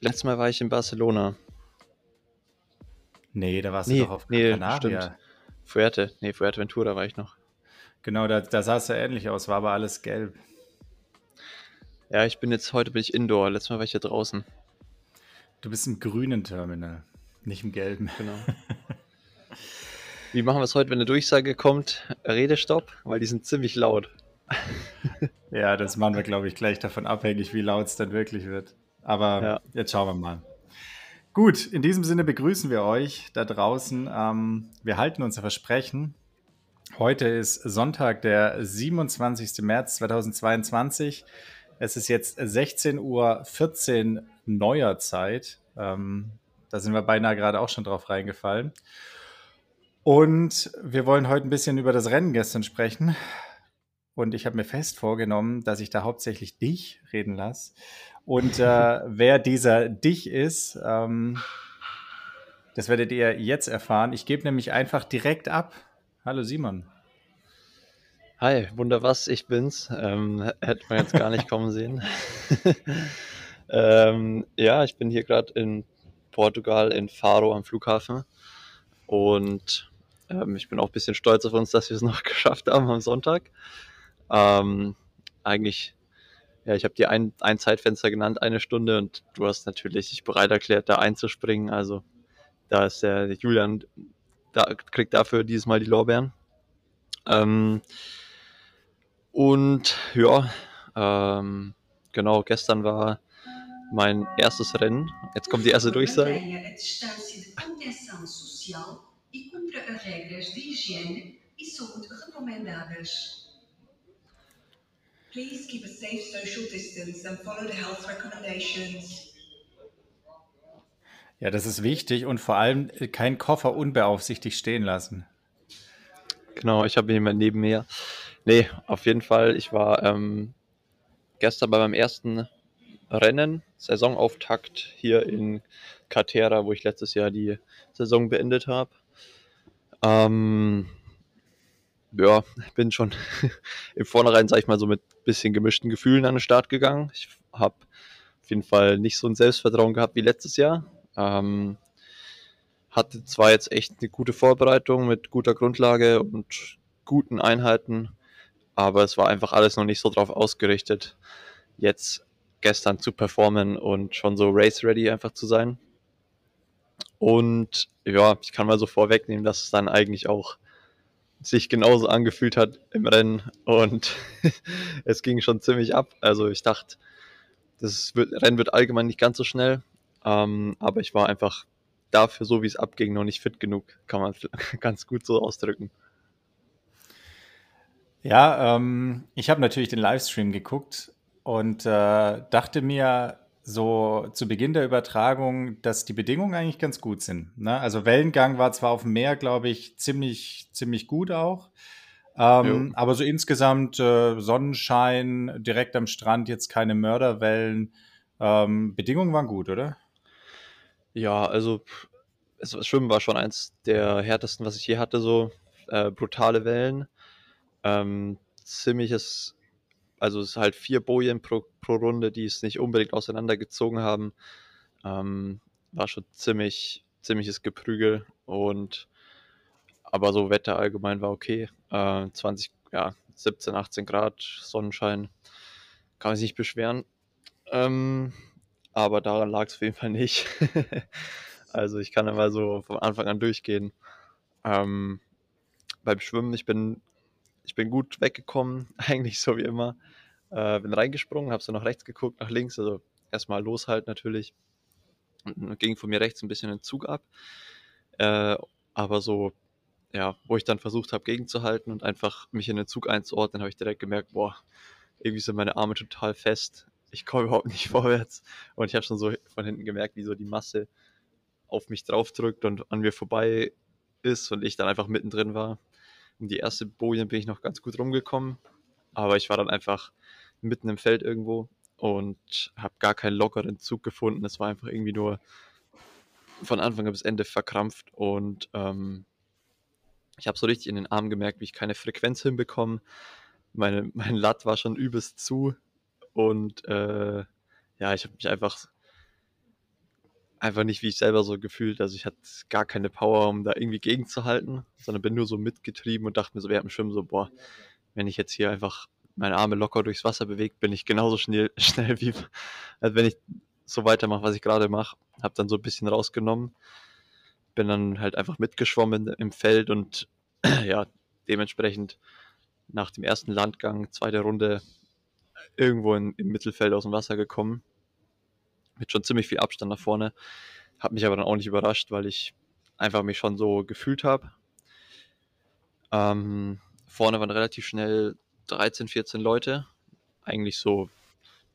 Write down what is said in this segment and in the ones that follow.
letztes Mal war ich in Barcelona. Nee, da warst nee, du doch auf nee, Canaria. Stimmt. Fuerte, nee, Fuerteventura war ich noch. Genau, da, da sah es ja ähnlich aus, war aber alles gelb. Ja, ich bin jetzt, heute bin ich Indoor, letztes Mal war ich hier draußen. Du bist im grünen Terminal, nicht im gelben. Genau. Wie machen wir es heute, wenn eine Durchsage kommt? Redestopp, weil die sind ziemlich laut. ja, das machen wir, glaube ich, gleich davon abhängig, wie laut es dann wirklich wird. Aber ja. jetzt schauen wir mal. Gut, in diesem Sinne begrüßen wir euch da draußen. Ähm, wir halten unser Versprechen. Heute ist Sonntag, der 27. März 2022. Es ist jetzt 16.14 Uhr neuer Zeit. Ähm, da sind wir beinahe gerade auch schon drauf reingefallen. Und wir wollen heute ein bisschen über das Rennen gestern sprechen. Und ich habe mir fest vorgenommen, dass ich da hauptsächlich dich reden lasse. Und äh, wer dieser dich ist, ähm, das werdet ihr jetzt erfahren. Ich gebe nämlich einfach direkt ab. Hallo Simon. Hi, wunder was, ich bin's. Ähm, hätte man jetzt gar nicht kommen sehen. ähm, ja, ich bin hier gerade in Portugal, in Faro am Flughafen. Und ähm, ich bin auch ein bisschen stolz auf uns, dass wir es noch geschafft haben am Sonntag. Ähm, eigentlich ja, ich habe dir ein, ein Zeitfenster genannt, eine Stunde, und du hast natürlich dich bereit erklärt, da einzuspringen. Also da ist der Julian, da, kriegt dafür dieses Mal die Lorbeeren. Ähm, und ja, ähm, genau, gestern war mein erstes Rennen. Jetzt kommt die erste Durchsage. Please keep a safe social distance and follow the health recommendations. Ja, das ist wichtig und vor allem äh, keinen Koffer unbeaufsichtigt stehen lassen. Genau, ich habe jemanden neben mir. Nee, auf jeden Fall. Ich war ähm, gestern bei meinem ersten Rennen, Saisonauftakt hier in Catera, wo ich letztes Jahr die Saison beendet habe. Ähm, ja, bin schon im Vornherein, sag ich mal, so mit bisschen gemischten Gefühlen an den Start gegangen. Ich habe auf jeden Fall nicht so ein Selbstvertrauen gehabt wie letztes Jahr. Ähm, hatte zwar jetzt echt eine gute Vorbereitung mit guter Grundlage und guten Einheiten, aber es war einfach alles noch nicht so drauf ausgerichtet, jetzt gestern zu performen und schon so race-ready einfach zu sein. Und ja, ich kann mal so vorwegnehmen, dass es dann eigentlich auch sich genauso angefühlt hat im Rennen und es ging schon ziemlich ab. Also ich dachte, das wird, Rennen wird allgemein nicht ganz so schnell, ähm, aber ich war einfach dafür, so wie es abging, noch nicht fit genug, kann man ganz gut so ausdrücken. Ja, ähm, ich habe natürlich den Livestream geguckt und äh, dachte mir, so zu Beginn der Übertragung, dass die Bedingungen eigentlich ganz gut sind. Ne? Also Wellengang war zwar auf dem Meer, glaube ich, ziemlich, ziemlich gut auch. Ähm, aber so insgesamt äh, Sonnenschein, direkt am Strand, jetzt keine Mörderwellen. Ähm, Bedingungen waren gut, oder? Ja, also es, Schwimmen war schon eins der härtesten, was ich je hatte, so äh, brutale Wellen. Ähm, ziemliches also es ist halt vier Bojen pro, pro Runde, die es nicht unbedingt auseinandergezogen haben. Ähm, war schon ziemlich, ziemliches Geprügel und aber so Wetter allgemein war okay. Äh, 20, ja, 17, 18 Grad, Sonnenschein. Kann man sich nicht beschweren. Ähm, aber daran lag es auf jeden Fall nicht. also ich kann immer so von Anfang an durchgehen. Ähm, beim Schwimmen, ich bin ich bin gut weggekommen, eigentlich so wie immer. Äh, bin reingesprungen, habe so nach rechts geguckt, nach links, also erstmal loshalten natürlich. Und ging von mir rechts ein bisschen den Zug ab. Äh, aber so, ja, wo ich dann versucht habe, gegenzuhalten und einfach mich in den Zug einzuordnen, habe ich direkt gemerkt, boah, irgendwie sind meine Arme total fest. Ich komme überhaupt nicht vorwärts. Und ich habe schon so von hinten gemerkt, wie so die Masse auf mich draufdrückt und an mir vorbei ist und ich dann einfach mittendrin war. Um die erste Boje bin ich noch ganz gut rumgekommen, aber ich war dann einfach mitten im Feld irgendwo und habe gar keinen lockeren Zug gefunden. Es war einfach irgendwie nur von Anfang bis Ende verkrampft und ähm, ich habe so richtig in den Arm gemerkt, wie ich keine Frequenz hinbekomme. Meine, mein Latt war schon übelst zu und äh, ja, ich habe mich einfach einfach nicht wie ich selber so gefühlt. Also ich hatte gar keine Power, um da irgendwie gegenzuhalten, sondern bin nur so mitgetrieben und dachte mir so während dem Schwimmen so, boah, wenn ich jetzt hier einfach meine Arme locker durchs Wasser bewegt, bin ich genauso schnell, schnell wie, als wenn ich so weitermache, was ich gerade mache. Hab dann so ein bisschen rausgenommen, bin dann halt einfach mitgeschwommen im Feld und ja, dementsprechend nach dem ersten Landgang, zweite Runde, irgendwo in, im Mittelfeld aus dem Wasser gekommen. Mit schon ziemlich viel Abstand nach vorne. Hat mich aber dann auch nicht überrascht, weil ich einfach mich schon so gefühlt habe. Ähm, vorne waren relativ schnell 13, 14 Leute. Eigentlich so,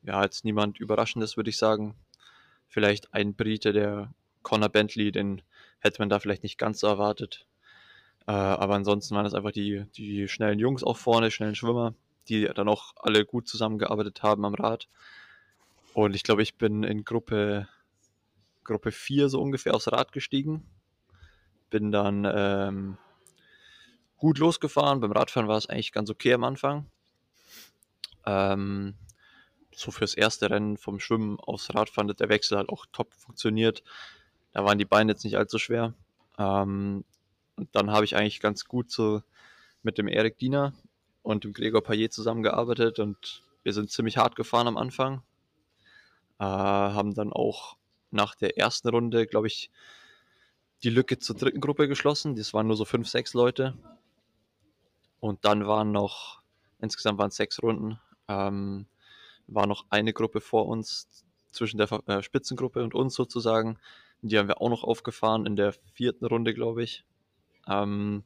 ja, jetzt niemand Überraschendes, würde ich sagen. Vielleicht ein Brite, der Connor Bentley, den hätte man da vielleicht nicht ganz so erwartet. Äh, aber ansonsten waren es einfach die, die schnellen Jungs auch vorne, schnellen Schwimmer, die dann auch alle gut zusammengearbeitet haben am Rad. Und ich glaube, ich bin in Gruppe, Gruppe 4 so ungefähr aufs Rad gestiegen. Bin dann ähm, gut losgefahren. Beim Radfahren war es eigentlich ganz okay am Anfang. Ähm, so fürs erste Rennen vom Schwimmen aufs Radfahren hat der Wechsel halt auch top funktioniert. Da waren die Beine jetzt nicht allzu schwer. Ähm, und dann habe ich eigentlich ganz gut so mit dem Erik Diener und dem Gregor Payet zusammengearbeitet und wir sind ziemlich hart gefahren am Anfang. Äh, haben dann auch nach der ersten Runde, glaube ich, die Lücke zur dritten Gruppe geschlossen. Das waren nur so fünf, sechs Leute. Und dann waren noch, insgesamt waren es sechs Runden, ähm, war noch eine Gruppe vor uns, zwischen der äh, Spitzengruppe und uns sozusagen. Die haben wir auch noch aufgefahren in der vierten Runde, glaube ich. Ähm,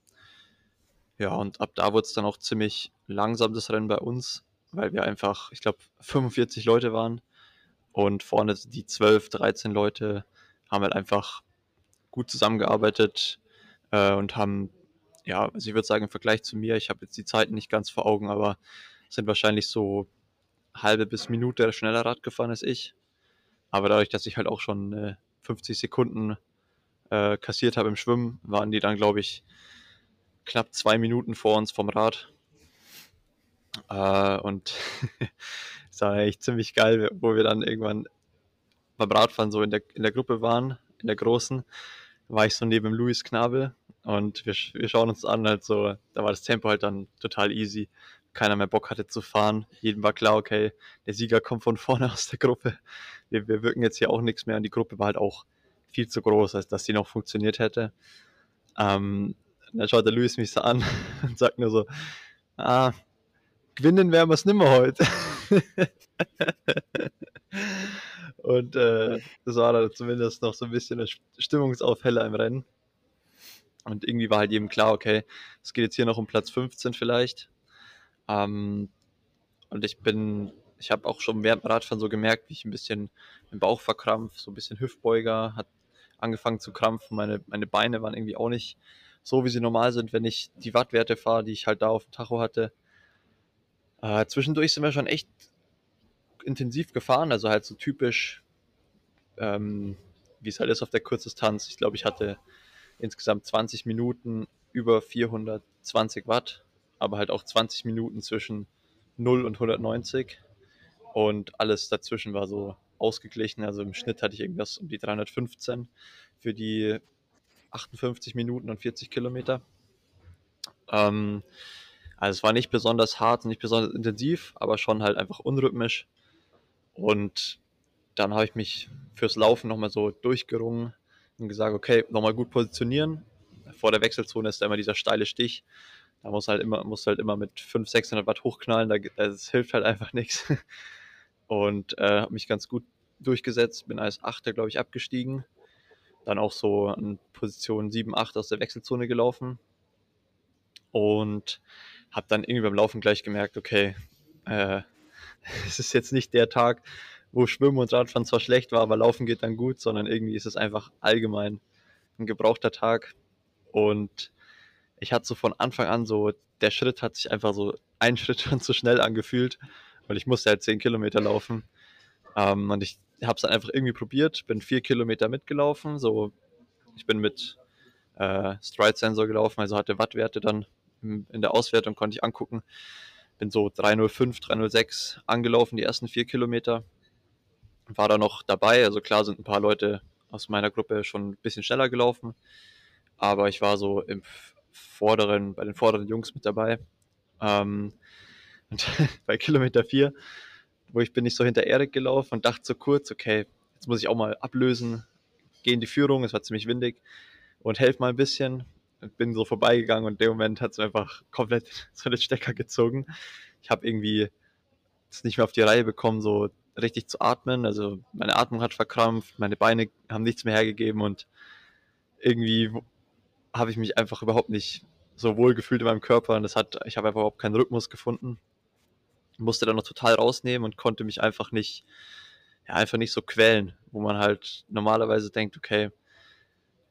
ja, und ab da wurde es dann auch ziemlich langsam das Rennen bei uns, weil wir einfach, ich glaube, 45 Leute waren. Und vorne die 12, 13 Leute haben halt einfach gut zusammengearbeitet äh, und haben ja, also ich würde sagen, im Vergleich zu mir, ich habe jetzt die Zeiten nicht ganz vor Augen, aber sind wahrscheinlich so halbe bis Minute schneller Rad gefahren als ich. Aber dadurch, dass ich halt auch schon äh, 50 Sekunden äh, kassiert habe im Schwimmen, waren die dann, glaube ich, knapp zwei Minuten vor uns vom Rad. Äh, und es war eigentlich ziemlich geil, wo wir dann irgendwann beim Radfahren so in der, in der Gruppe waren, in der großen, war ich so neben Luis Knabel und wir, wir schauen uns an, halt so, da war das Tempo halt dann total easy. Keiner mehr Bock hatte zu fahren. Jedem war klar, okay, der Sieger kommt von vorne aus der Gruppe. Wir, wir wirken jetzt hier auch nichts mehr und die Gruppe war halt auch viel zu groß, als dass sie noch funktioniert hätte. Ähm, dann schaut der Luis mich so an und sagt nur so, ah, gewinnen werden wir es nimmer heute. und äh, das war dann zumindest noch so ein bisschen ein Stimmungsaufheller im Rennen. Und irgendwie war halt jedem klar, okay, es geht jetzt hier noch um Platz 15 vielleicht. Ähm, und ich bin, ich habe auch schon während dem Radfahren so gemerkt, wie ich ein bisschen im Bauch verkrampft, so ein bisschen Hüftbeuger, hat angefangen zu krampfen. Meine, meine Beine waren irgendwie auch nicht so, wie sie normal sind, wenn ich die Wattwerte fahre, die ich halt da auf dem Tacho hatte. Äh, zwischendurch sind wir schon echt intensiv gefahren, also halt so typisch, ähm, wie es halt ist auf der Kurzdistanz. Ich glaube, ich hatte insgesamt 20 Minuten über 420 Watt, aber halt auch 20 Minuten zwischen 0 und 190 und alles dazwischen war so ausgeglichen. Also im Schnitt hatte ich irgendwas um die 315 für die 58 Minuten und 40 Kilometer. Ähm, also es war nicht besonders hart, nicht besonders intensiv, aber schon halt einfach unrhythmisch. Und dann habe ich mich fürs Laufen nochmal so durchgerungen, und gesagt, okay, nochmal gut positionieren. Vor der Wechselzone ist da immer dieser steile Stich. Da muss halt immer, muss halt immer mit 500, 600 Watt hochknallen. Da, das hilft halt einfach nichts. Und äh, habe mich ganz gut durchgesetzt. Bin als Achter, glaube ich, abgestiegen. Dann auch so an Position 7, 8 aus der Wechselzone gelaufen. Und habe dann irgendwie beim Laufen gleich gemerkt, okay, äh, es ist jetzt nicht der Tag, wo Schwimmen und Radfahren zwar schlecht war, aber Laufen geht dann gut, sondern irgendwie ist es einfach allgemein ein gebrauchter Tag. Und ich hatte so von Anfang an so, der Schritt hat sich einfach so ein Schritt schon zu schnell angefühlt, weil ich musste halt zehn Kilometer laufen. Ähm, und ich habe es dann einfach irgendwie probiert, bin vier Kilometer mitgelaufen, so ich bin mit äh, Stride-Sensor gelaufen, also hatte Wattwerte dann in der Auswertung, konnte ich angucken. Bin so 305, 306 angelaufen, die ersten vier Kilometer war da noch dabei. Also klar sind ein paar Leute aus meiner Gruppe schon ein bisschen schneller gelaufen. Aber ich war so im vorderen, bei den vorderen Jungs mit dabei. Ähm, und bei Kilometer 4, wo ich bin ich so hinter Erik gelaufen und dachte so kurz, okay, jetzt muss ich auch mal ablösen, gehe in die Führung, es war ziemlich windig und helfe mal ein bisschen. Und bin so vorbeigegangen und in dem Moment hat es einfach komplett so den Stecker gezogen. Ich habe irgendwie es nicht mehr auf die Reihe bekommen, so richtig zu atmen. Also meine Atmung hat verkrampft, meine Beine haben nichts mehr hergegeben und irgendwie habe ich mich einfach überhaupt nicht so wohl gefühlt in meinem Körper und das hat, ich habe einfach überhaupt keinen Rhythmus gefunden. Musste dann noch total rausnehmen und konnte mich einfach nicht, ja, einfach nicht so quälen, wo man halt normalerweise denkt, okay,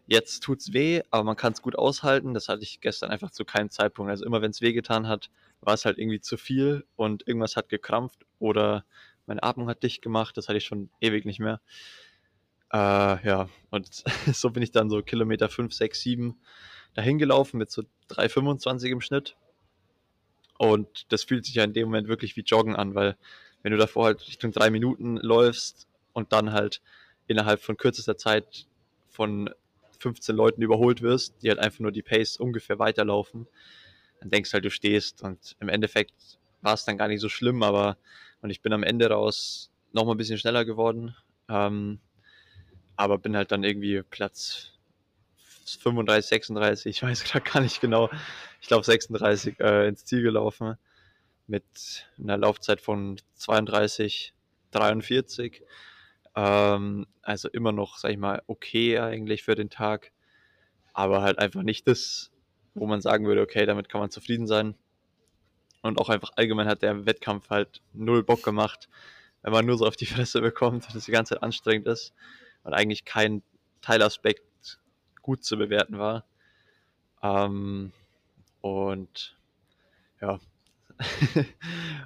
jetzt tut's weh, aber man kann es gut aushalten. Das hatte ich gestern einfach zu keinem Zeitpunkt. Also immer wenn es weh getan hat, war es halt irgendwie zu viel und irgendwas hat gekrampft oder meine Atmung hat dicht gemacht. Das hatte ich schon ewig nicht mehr. Äh, ja, und so bin ich dann so Kilometer 5, 6, 7 dahin gelaufen mit so 3,25 im Schnitt. Und das fühlt sich ja in dem Moment wirklich wie Joggen an, weil wenn du davor halt Richtung drei Minuten läufst und dann halt innerhalb von kürzester Zeit von 15 Leuten überholt wirst, die halt einfach nur die Pace ungefähr weiterlaufen, dann denkst halt, du stehst. Und im Endeffekt war es dann gar nicht so schlimm, aber und ich bin am Ende raus nochmal ein bisschen schneller geworden. Ähm, aber bin halt dann irgendwie Platz 35, 36, ich weiß gerade gar nicht genau, ich glaube 36 äh, ins Ziel gelaufen mit einer Laufzeit von 32, 43. Ähm, also immer noch, sag ich mal, okay eigentlich für den Tag, aber halt einfach nicht das, wo man sagen würde, okay, damit kann man zufrieden sein. Und auch einfach allgemein hat der Wettkampf halt null Bock gemacht, wenn man nur so auf die Fresse bekommt und es die ganze Zeit anstrengend ist und eigentlich kein Teilaspekt gut zu bewerten war. Ähm, und ja,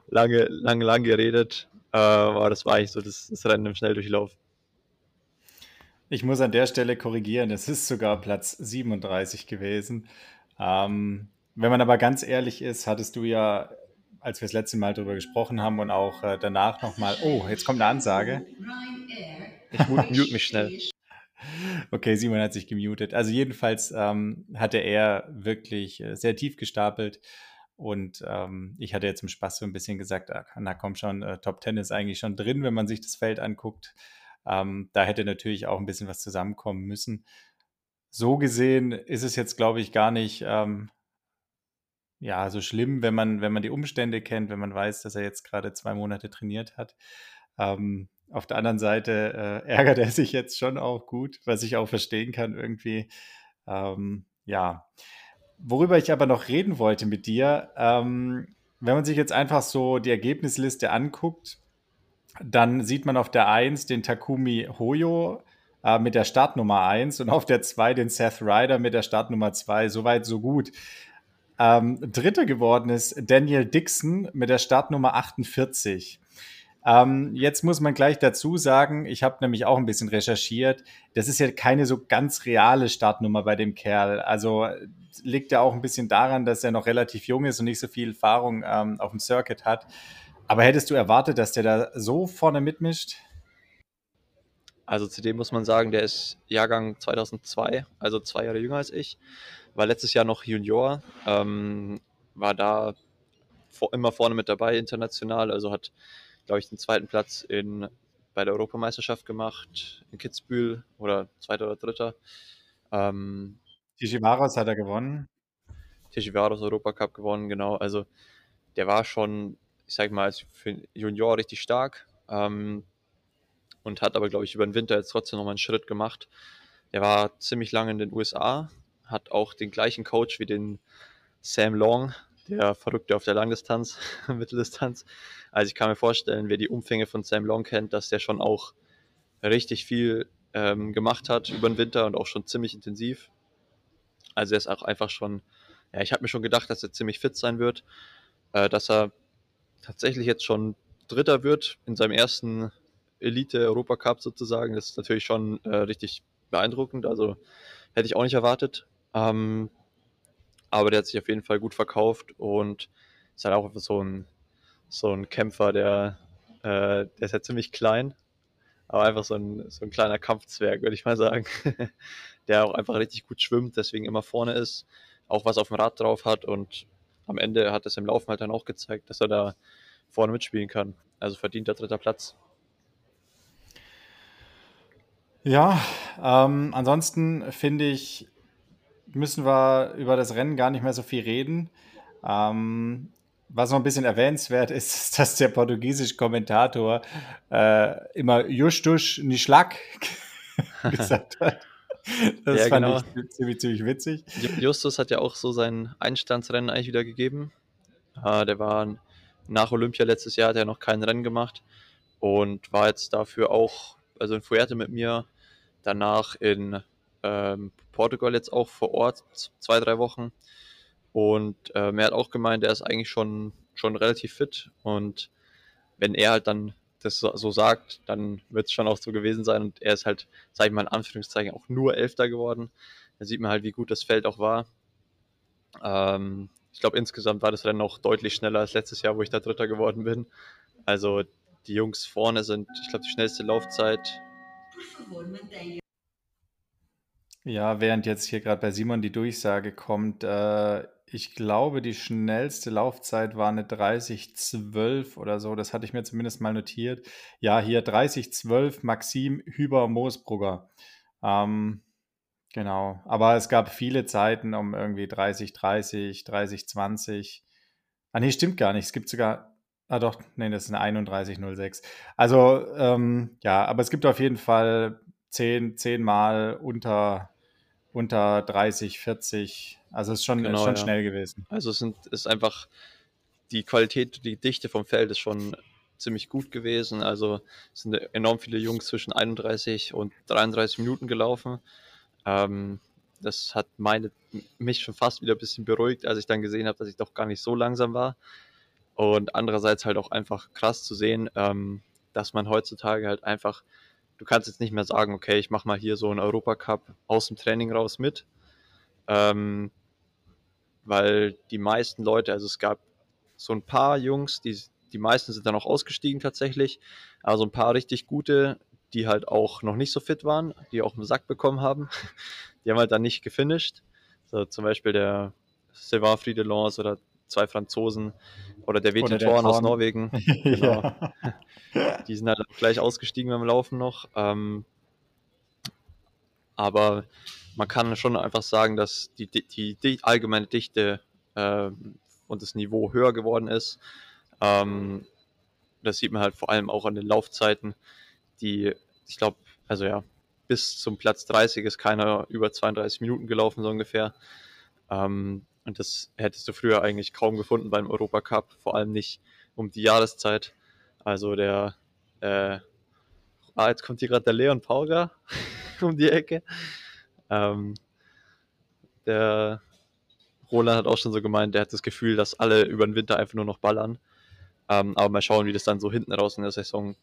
lange, lange, lang geredet, äh, aber das war eigentlich so das, das Rennen im Schnelldurchlauf. Ich muss an der Stelle korrigieren, es ist sogar Platz 37 gewesen. Ähm, wenn man aber ganz ehrlich ist, hattest du ja, als wir das letzte Mal darüber gesprochen haben und auch äh, danach nochmal, oh, jetzt kommt eine Ansage. Ich mute mich schnell. Okay, Simon hat sich gemutet. Also jedenfalls ähm, hatte er wirklich äh, sehr tief gestapelt und ähm, ich hatte jetzt im Spaß so ein bisschen gesagt, ah, na komm schon, äh, Top 10 ist eigentlich schon drin, wenn man sich das Feld anguckt. Ähm, da hätte natürlich auch ein bisschen was zusammenkommen müssen. So gesehen ist es jetzt, glaube ich, gar nicht ähm, ja, so schlimm, wenn man, wenn man die Umstände kennt, wenn man weiß, dass er jetzt gerade zwei Monate trainiert hat. Ähm, auf der anderen Seite äh, ärgert er sich jetzt schon auch gut, was ich auch verstehen kann irgendwie. Ähm, ja, worüber ich aber noch reden wollte mit dir, ähm, wenn man sich jetzt einfach so die Ergebnisliste anguckt, dann sieht man auf der 1 den Takumi Hoyo äh, mit der Startnummer 1 und auf der 2 den Seth Ryder mit der Startnummer 2. Soweit, so gut. Ähm, Dritter geworden ist Daniel Dixon mit der Startnummer 48. Ähm, jetzt muss man gleich dazu sagen, ich habe nämlich auch ein bisschen recherchiert. Das ist ja keine so ganz reale Startnummer bei dem Kerl. Also liegt ja auch ein bisschen daran, dass er noch relativ jung ist und nicht so viel Erfahrung ähm, auf dem Circuit hat. Aber hättest du erwartet, dass der da so vorne mitmischt? Also zudem muss man sagen, der ist Jahrgang 2002, also zwei Jahre jünger als ich war letztes Jahr noch Junior, ähm, war da vor, immer vorne mit dabei international, also hat, glaube ich, den zweiten Platz in, bei der Europameisterschaft gemacht in Kitzbühel oder zweiter oder dritter. Ähm, Tishivaros hat er gewonnen. Tishivaros Europacup gewonnen, genau. Also der war schon, ich sage mal, für Junior richtig stark ähm, und hat aber, glaube ich, über den Winter jetzt trotzdem nochmal einen Schritt gemacht. Der war ziemlich lange in den USA, hat auch den gleichen Coach wie den Sam Long, der Verrückte auf der Langdistanz, Mitteldistanz. Also ich kann mir vorstellen, wer die Umfänge von Sam Long kennt, dass der schon auch richtig viel ähm, gemacht hat über den Winter und auch schon ziemlich intensiv. Also er ist auch einfach schon, ja, ich habe mir schon gedacht, dass er ziemlich fit sein wird, äh, dass er tatsächlich jetzt schon Dritter wird in seinem ersten Elite-Europacup sozusagen. Das ist natürlich schon äh, richtig beeindruckend. Also hätte ich auch nicht erwartet. Ähm, aber der hat sich auf jeden Fall gut verkauft und ist halt auch so ein, so ein Kämpfer, der, äh, der ist halt ziemlich klein aber einfach so ein, so ein kleiner Kampfzwerg, würde ich mal sagen, der auch einfach richtig gut schwimmt, deswegen immer vorne ist, auch was auf dem Rad drauf hat und am Ende hat es im Laufen halt dann auch gezeigt, dass er da vorne mitspielen kann. Also verdient der dritter Platz. Ja, ähm, ansonsten finde ich, müssen wir über das Rennen gar nicht mehr so viel reden. Ähm, was noch ein bisschen erwähnenswert ist, ist, dass der portugiesische Kommentator äh, immer Justus Nischlag gesagt hat. Das ja, fand genau. ich ziemlich, ziemlich witzig. Justus hat ja auch so sein Einstandsrennen eigentlich wieder gegeben. Äh, der war nach Olympia letztes Jahr, hat er noch kein Rennen gemacht und war jetzt dafür auch, also in Fuerte mit mir, danach in ähm, Portugal jetzt auch vor Ort, zwei, drei Wochen. Und ähm, er hat auch gemeint, er ist eigentlich schon, schon relativ fit. Und wenn er halt dann das so sagt, dann wird es schon auch so gewesen sein. Und er ist halt, sag ich mal in Anführungszeichen, auch nur Elfter geworden. Da sieht man halt, wie gut das Feld auch war. Ähm, ich glaube, insgesamt war das Rennen auch deutlich schneller als letztes Jahr, wo ich da Dritter geworden bin. Also die Jungs vorne sind, ich glaube, die schnellste Laufzeit. Ja, während jetzt hier gerade bei Simon die Durchsage kommt, äh, ich glaube, die schnellste Laufzeit war eine 30-12 oder so. Das hatte ich mir zumindest mal notiert. Ja, hier 30-12 Maxim Hüber Moosbrugger. Ähm, genau. Aber es gab viele Zeiten um irgendwie 30-30, 30-20. Ah, nee, stimmt gar nicht. Es gibt sogar. Ah, doch, nee, das ist eine 31-06. Also, ähm, ja, aber es gibt auf jeden Fall 10, 10 Mal unter, unter 30, 40 also es ist schon, genau, ist schon ja. schnell gewesen. Also es sind, ist einfach die Qualität, die Dichte vom Feld ist schon ziemlich gut gewesen. Also es sind enorm viele Jungs zwischen 31 und 33 Minuten gelaufen. Ähm, das hat meine, mich schon fast wieder ein bisschen beruhigt, als ich dann gesehen habe, dass ich doch gar nicht so langsam war. Und andererseits halt auch einfach krass zu sehen, ähm, dass man heutzutage halt einfach, du kannst jetzt nicht mehr sagen, okay, ich mache mal hier so einen Europacup aus dem Training raus mit. Ähm, weil die meisten Leute, also es gab so ein paar Jungs, die, die meisten sind dann auch ausgestiegen tatsächlich, aber so ein paar richtig gute, die halt auch noch nicht so fit waren, die auch einen Sack bekommen haben, die haben halt dann nicht gefinisht. So zum Beispiel der Sylvain Friedelons oder zwei Franzosen oder der Wetin Thorn aus Norwegen. genau. Die sind halt gleich ausgestiegen beim Laufen noch. Ähm, aber man kann schon einfach sagen, dass die, die, die allgemeine Dichte äh, und das Niveau höher geworden ist. Ähm, das sieht man halt vor allem auch an den Laufzeiten, die, ich glaube, also ja, bis zum Platz 30 ist keiner über 32 Minuten gelaufen, so ungefähr. Ähm, und das hättest du früher eigentlich kaum gefunden beim Europacup, vor allem nicht um die Jahreszeit. Also der, äh, ah, jetzt kommt hier gerade der Leon Pauger um die Ecke. Ähm, der Roland hat auch schon so gemeint, der hat das Gefühl, dass alle über den Winter einfach nur noch ballern. Ähm, aber mal schauen, wie das dann so hinten raus in der Saison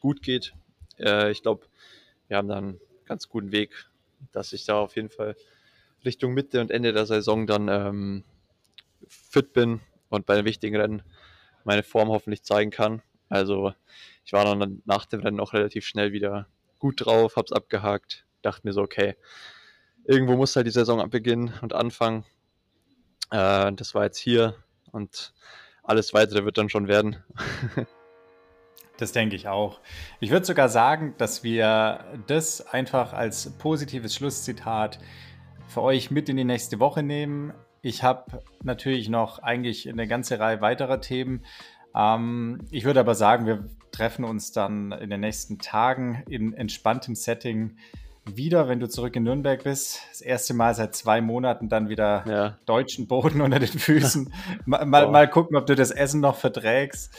gut geht. Äh, ich glaube, wir haben da einen ganz guten Weg, dass ich da auf jeden Fall Richtung Mitte und Ende der Saison dann ähm, fit bin und bei den wichtigen Rennen meine Form hoffentlich zeigen kann. Also ich war dann nach dem Rennen auch relativ schnell wieder gut drauf, hab's abgehakt, dachte mir so, okay, irgendwo muss halt die Saison beginnen und anfangen. Äh, das war jetzt hier und alles weitere wird dann schon werden. das denke ich auch. Ich würde sogar sagen, dass wir das einfach als positives Schlusszitat für euch mit in die nächste Woche nehmen. Ich habe natürlich noch eigentlich eine ganze Reihe weiterer Themen. Ähm, ich würde aber sagen, wir treffen uns dann in den nächsten Tagen in entspanntem Setting wieder, wenn du zurück in Nürnberg bist. Das erste Mal seit zwei Monaten dann wieder ja. deutschen Boden unter den Füßen. mal, mal, mal, gucken, ob du das Essen noch verträgst.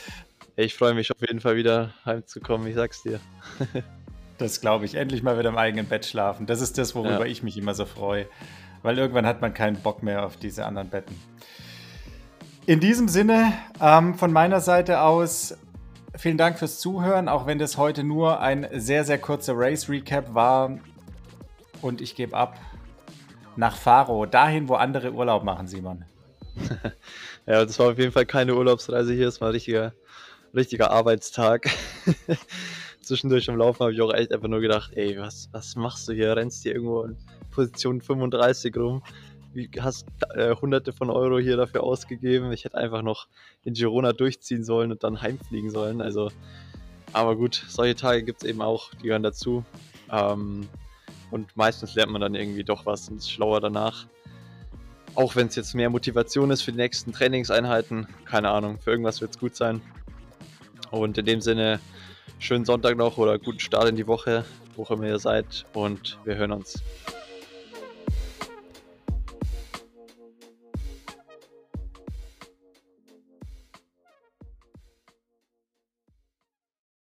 Ich freue mich auf jeden Fall wieder heimzukommen, ich sag's dir. das glaube ich. Endlich mal wieder im eigenen Bett schlafen. Das ist das, worüber ja. ich mich immer so freue. Weil irgendwann hat man keinen Bock mehr auf diese anderen Betten. In diesem Sinne, ähm, von meiner Seite aus vielen Dank fürs Zuhören, auch wenn das heute nur ein sehr, sehr kurzer Race-Recap war. Und ich gebe ab nach Faro, dahin, wo andere Urlaub machen, Simon. ja, das war auf jeden Fall keine Urlaubsreise hier, es war ein richtiger, richtiger Arbeitstag. zwischendurch im Laufen habe ich auch echt einfach nur gedacht, ey, was, was machst du hier? Rennst hier irgendwo in Position 35 rum? Wie, hast äh, hunderte von Euro hier dafür ausgegeben. Ich hätte einfach noch in Girona durchziehen sollen und dann heimfliegen sollen. Also, aber gut, solche Tage gibt es eben auch, die gehören dazu. Ähm, und meistens lernt man dann irgendwie doch was und ist schlauer danach. Auch wenn es jetzt mehr Motivation ist für die nächsten Trainingseinheiten, keine Ahnung, für irgendwas wird es gut sein. Und in dem Sinne, schönen Sonntag noch oder guten Start in die Woche, wo immer ihr seid und wir hören uns.